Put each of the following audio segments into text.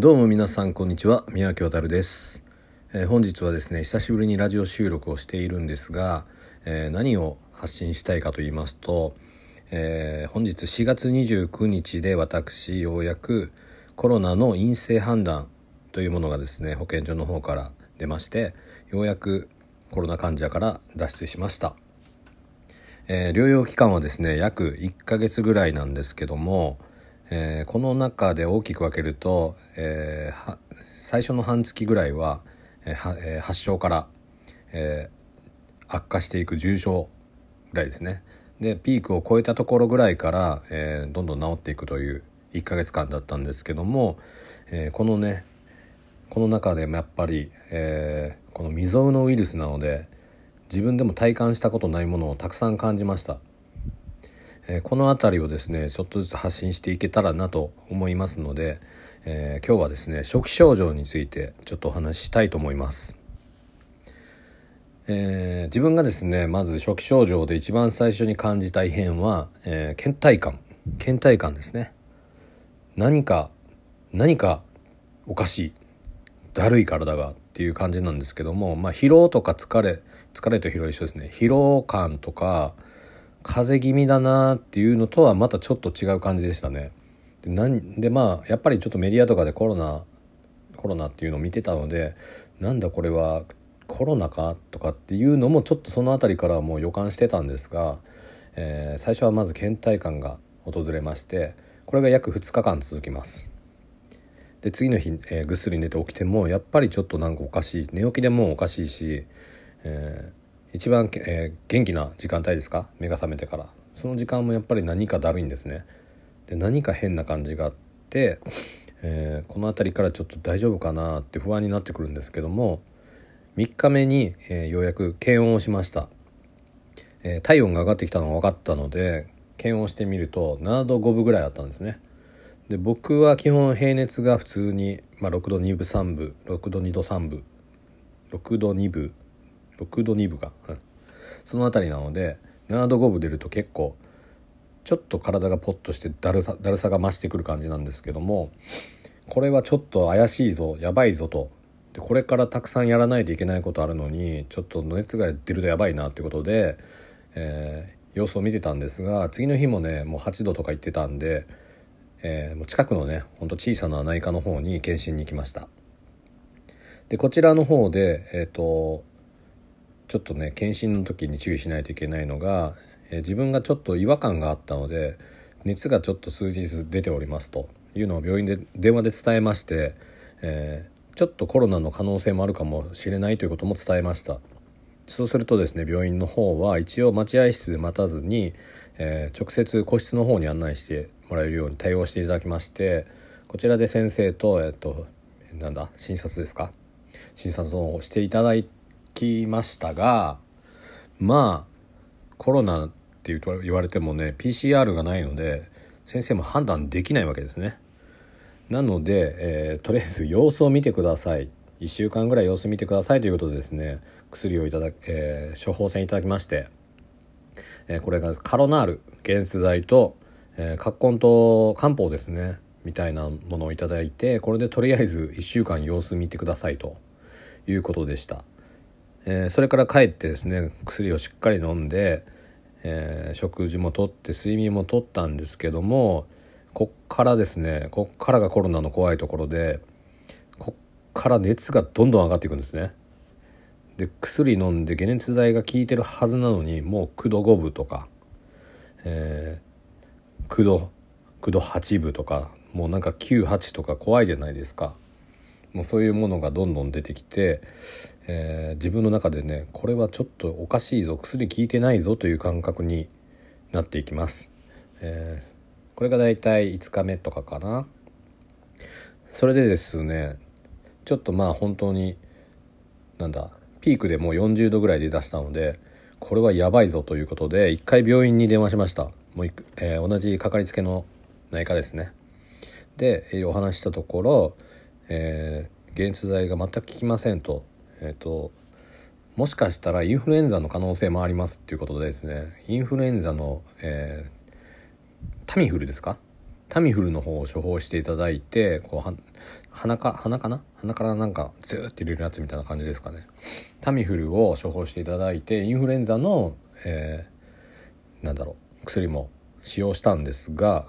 どうも皆さんこんにちは。宮脇渡です、えー、本日はですね久しぶりにラジオ収録をしているんですが、えー、何を発信したいかと言いますと、えー、本日4月29日で私ようやくコロナの陰性判断というものがですね保健所の方から出ましてようやくコロナ患者から脱出しました、えー、療養期間はですね約1ヶ月ぐらいなんですけども、えー、この中で大きく分けると、えー、最初の半月ぐらいは,、えー、発症から、え悪化していく重症ぐらいですね。でピークを超えたところぐらいから、えどんどん治っていくという1ヶ月間だったんですけども、えこのねこの中でもやっぱり、えー、この未曾有のウイルスなので自分でも体感したことないものをたくさん感じました、え、この辺りをですねちょっとずつ発信していけたらなと思いますので、えー、今日はですね初期症状についてちょっとお話ししたいと思います、え自分がですねまず初期症状で一番最初に感じた異変は、え倦怠感。倦怠感ですね。何か何かおかしい。だるい体がっていう感じなんですけども、まあ、疲労とか疲れ疲れと疲労一緒ですね。疲労感とか風邪気味だなっていうのとはまたちょっと違う感じでしたね。でなんでまあやっぱりちょっとメディアとかでコロナコロナっていうのを見てたのでなんだこれはコロナかとかっていうのもちょっとその辺りからもう予感してたんですが、えー、最初はまず倦怠感が訪れましてこれが約2日間続きます。で次の日、えー、ぐっすり寝て起きてもやっぱりちょっとなんかおかしい寝起きでもおかしいし、え、一番、えー、元気な時間帯ですか？目が覚めてから。その時間もやっぱり何かだるいんですね。で何か変な感じがあって、えー、この辺りからちょっと大丈夫かなって不安になってくるんですけども3日目に、えー、ようやく検温をしました、え、体温が上がってきたのが分かったので検温してみると7度5分ぐらいあったんですね。で僕は基本平熱が普通に、まあ、6度2分3分6度2度3分6度2分6度2分か、うん、その辺りなので7度5分出ると結構ちょっと体がポッとしてだるさだるさが増してくる感じなんですけどもこれはちょっと怪しいぞやばいぞと。でこれからたくさんやらないといけないことあるのにちょっと熱が出るとやばいなってことで、えー、様子を見てたんですが次の日もねもう8度とか言ってたんでえー、近くのねほんと小さな内科の方に検診に行きました。でこちらの方でえっ、ー、とちょっとね検診の時に注意しないといけないのが、え、自分がちょっと違和感があったので熱がちょっと数日出ておりますというのを病院で電話で伝えまして、えー、ちょっとコロナの可能性もあるかもしれないということも伝えました。そうするとですね病院の方は一応待合室で待たずに、えー、直接個室の方に案内してもらえるように対応していただきましてこちらで先生とえっとなんだ診察ですか？診察をしていただいてきましたがまあコロナって言われてもね PCR がないので先生も判断できないわけですね。なので、えー、とりあえず様子を見てください1週間ぐらい様子見てくださいということでですね薬をいただ、えー、処方箋いただきまして、えー、これがカロナール解熱剤とえー、葛根と漢方ですねみたいなものをいただいてこれでとりあえず1週間様子見てくださいということでした、えー、それから帰ってですね薬をしっかり飲んで、えー、食事もとって睡眠もとったんですけどもこっからですねこっからがコロナの怖いところでこっから熱がどんどん上がっていくんですね。で薬飲んで解熱剤が効いてるはずなのにもう9度5分とか、えー9度9度8分とかもうなんか98とか怖いじゃないですか。もうそういうものがどんどん出てきて、えー、自分の中でねこれはちょっとおかしいぞ薬効いてないぞという感覚になっていきます、えー、これがだいたい5日目とかかな。それでですねちょっとまあ本当になんだピークでもう40度ぐらいで出したのでこれはやばいぞということで一回病院に電話しました。もう、えー、同じかかりつけの内科ですね。で、え、お話したところ、えー、解熱剤が全く効きませんと,、えーと、もしかしたらインフルエンザの可能性もありますっていうことでですね。インフルエンザの、えー、タミフルですか？タミフルの方を処方していただいてこう鼻か鼻かな？鼻からなんかズーって入れるやつみたいな感じですかね。タミフルを処方していただいてインフルエンザの、えー、なんだろう薬も使用したんですが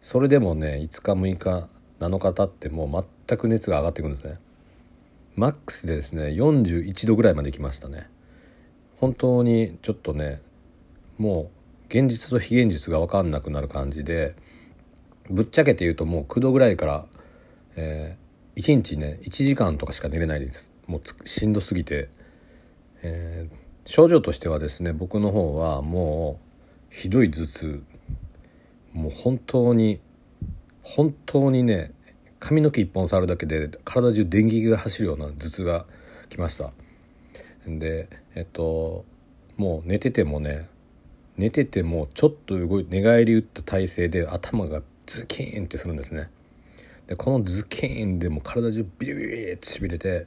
それでもね5日6日7日経っても全く熱が上がってくるんですね。マックスでですね41度ぐらいまで来ましたね。本当にちょっとねもう現実と非現実が分かんなくなる感じでぶっちゃけて言うともう9度ぐらいから、えー、1日ね1時間とかしか寝れないです。もうしんどすぎて、えー、症状としてはですね僕の方はもうひどい頭痛。もう本当に本当にね髪の毛一本触るだけで体中電撃が走るような頭痛が来ました。でえっともう寝ててもね寝ててもちょっと動い寝返り打った体勢で頭がズキーンってするんですね。でこのズキーンでも体中ビリビリってしびれて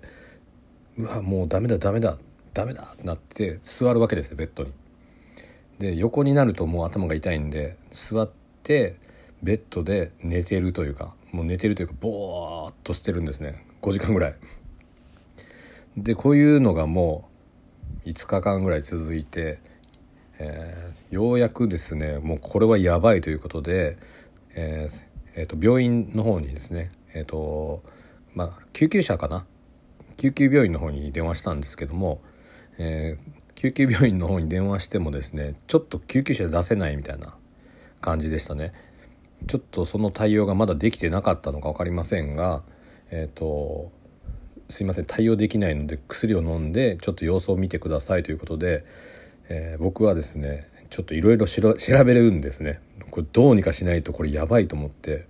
うわもうダメだダメだダメだってなって座るわけですよベッドに。で横になるともう頭が痛いんで座ってベッドで寝てるというかもう寝てるというかボーっとしてるんですね。5時間ぐらい。でこういうのがもう5日間ぐらい続いて、えー、ようやくですねもうこれはやばいということでえーえー、と病院の方にですねえっ、ー、とまあ救急車かな？救急病院の方に電話したんですけども、えー、救急病院の方に電話してもですねちょっと救急車出せないみたいな感じでしたね。ちょっとその対応がまだできてなかったのか分かりませんがえ、ー、とすいません対応できないので薬を飲んでちょっと様子を見てくださいということで、えー、僕はですねちょっといろいろ調べるんですね。これどうにかしないとこれやばいと思って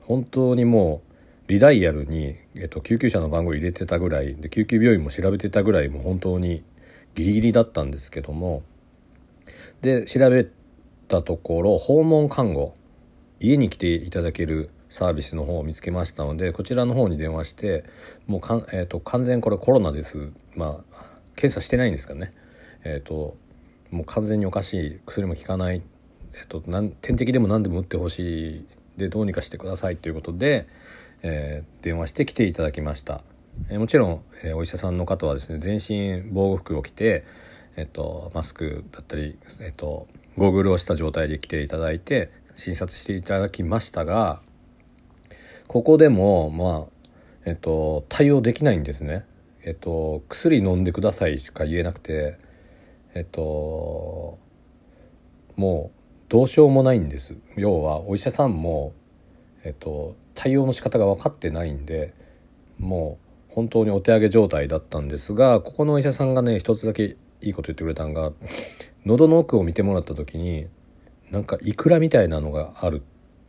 本当にもうリダイヤルに、えっと、救急車の番号入れてたぐらいで救急病院も調べてたぐらいもう本当にギリギリだったんですけどもで調べたところ訪問看護家に来ていただけるサービスの方を見つけましたのでこちらの方に電話してもうかん、えーと、完全これコロナです。まあ検査してないんですからね。えっ、ー、ともう完全におかしい薬も効かない、えっと、点滴でも何でも打ってほしい。でどうにかしてくださいということで、えー、電話して来ていただきました、えー、もちろん、えー、お医者さんの方はですね全身防護服を着て、えっと、マスクだったり、えっと、ゴーグルをした状態で来ていただいて診察していただきましたがここでもまあえっと対応できないんですね。えっと薬飲んでくださいしか言えなくてえっともうどうしようもないんです要はお医者さんも、えっと、対応の仕方が分かってないんでもう本当にお手上げ状態だったんですがここのお医者さんがね一つだけいいこと言ってくれたんが喉の奥を見てもらった時になんかイクラみたいなのがあるって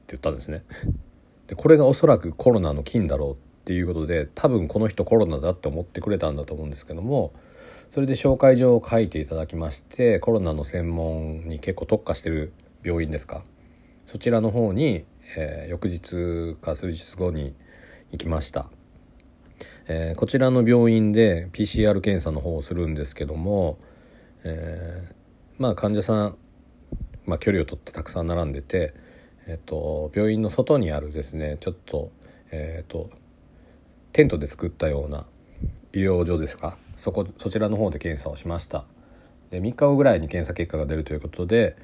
言ったんですね。でこれがおそらくコロナの菌だろうっていうことで多分この人コロナだって思ってくれたんだと思うんですけどもそれで紹介状を書いていただきましてコロナの専門に結構特化してる病院ですかそちらの方に、えー、翌日か数日後に行きました、えー、こちらの病院で PCR 検査の方をするんですけども、えー、まあ患者さん、まあ、距離を取ってたくさん並んでて、えーと、病院の外にあるですねちょっと,、えーとテントで作ったような医療所ですか。そこそちらの方で検査をしました。で3日後ぐらいに検査結果が出るということで、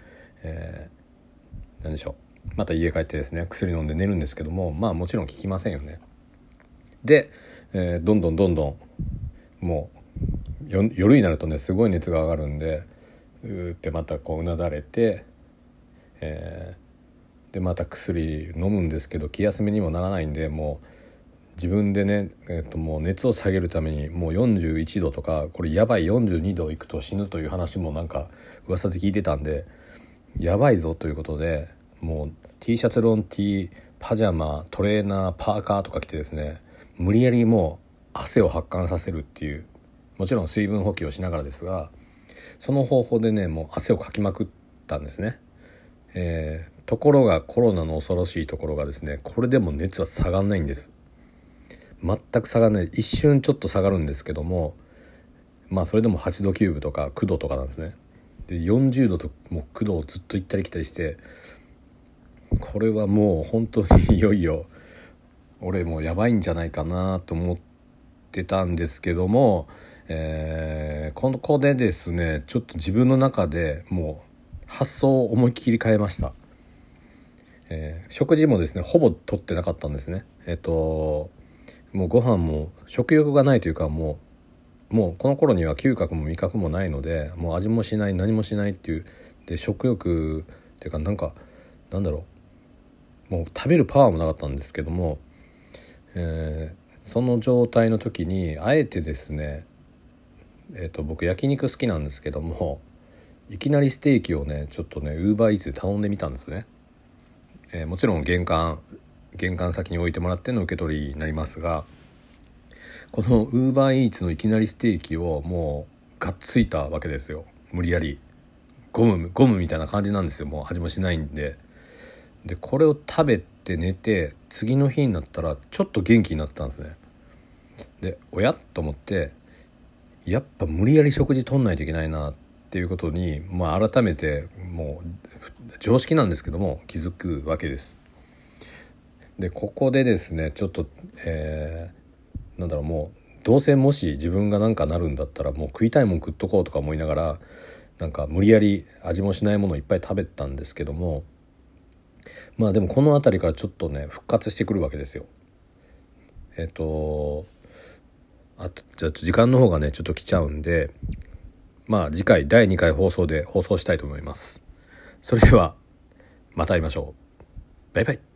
えー、何でしょう。また家帰ってですね薬飲んで寝るんですけどもまあもちろん効きませんよね。で、えー、どんどんどんどんもう夜になるとねすごい熱が上がるんでうってまたこううなだれて、えー、でまた薬飲むんですけど気休めにもならないんでもう自分でね、えー、ともう熱を下げるためにもう41度とかこれやばい42度いくと死ぬという話もなんか噂で聞いてたんでやばいぞということでもう T シャツロン T パジャマトレーナーパーカーとか着てですね無理やりもう汗を発汗させるっていうもちろん水分補給をしながらですがその方法でねもう汗をかきまくったんですね。えー、ところがコロナの恐ろしいところがですねこれでも熱は下がんないんです。全く下がらない。一瞬ちょっと下がるんですけどもまあそれでも8度9分とか9度とかなんですね。で40度ともう9度をずっと行ったり来たりしてこれはもう本当にいよいよ俺もうやばいんじゃないかなと思ってたんですけども、えー、ここでですねちょっと自分の中でもう発想を思いっきり変えました、えー、食事もですねほぼ取ってなかったんですね。えっ、ー、ともうご飯も食欲がないというかもうもうこの頃には嗅覚も味覚もないのでもう味もしない何もしないっていうで食欲っていうかなんかなんだろう。もう食べるパワーもなかったんですけども、えー、その状態の時にあえてですねえーと、僕焼肉好きなんですけどもいきなりステーキをねちょっとねウーバーイーツで頼んでみたんですね、えー、もちろん玄関玄関先に置いてもらっての受け取りになりますがこのウーバーイーツのいきなりステーキをもうがっついたわけですよ。無理やり。ゴムゴムみたいな感じなんですよ。もう味もしないんで。でこれを食べて寝て次の日になったらちょっと元気になってたんですね。でおやと思ってやっぱ無理やり食事とんないといけないなっていうことに、まあ、改めてもう常識なんですけども気づくわけです。でここでですねちょっと、えー、なんだろうもうどうせもし自分が何かなるんだったらもう食いたいもん食っとこうとか思いながらなんか無理やり味もしないものをいっぱい食べたんですけどもまあでもこの辺りからちょっとね復活してくるわけですよ。えっ、とあとじゃあ時間の方がねちょっと来ちゃうんでまあ次回第2回放送で放送したいと思います。それではまた会いましょう。バイバイ。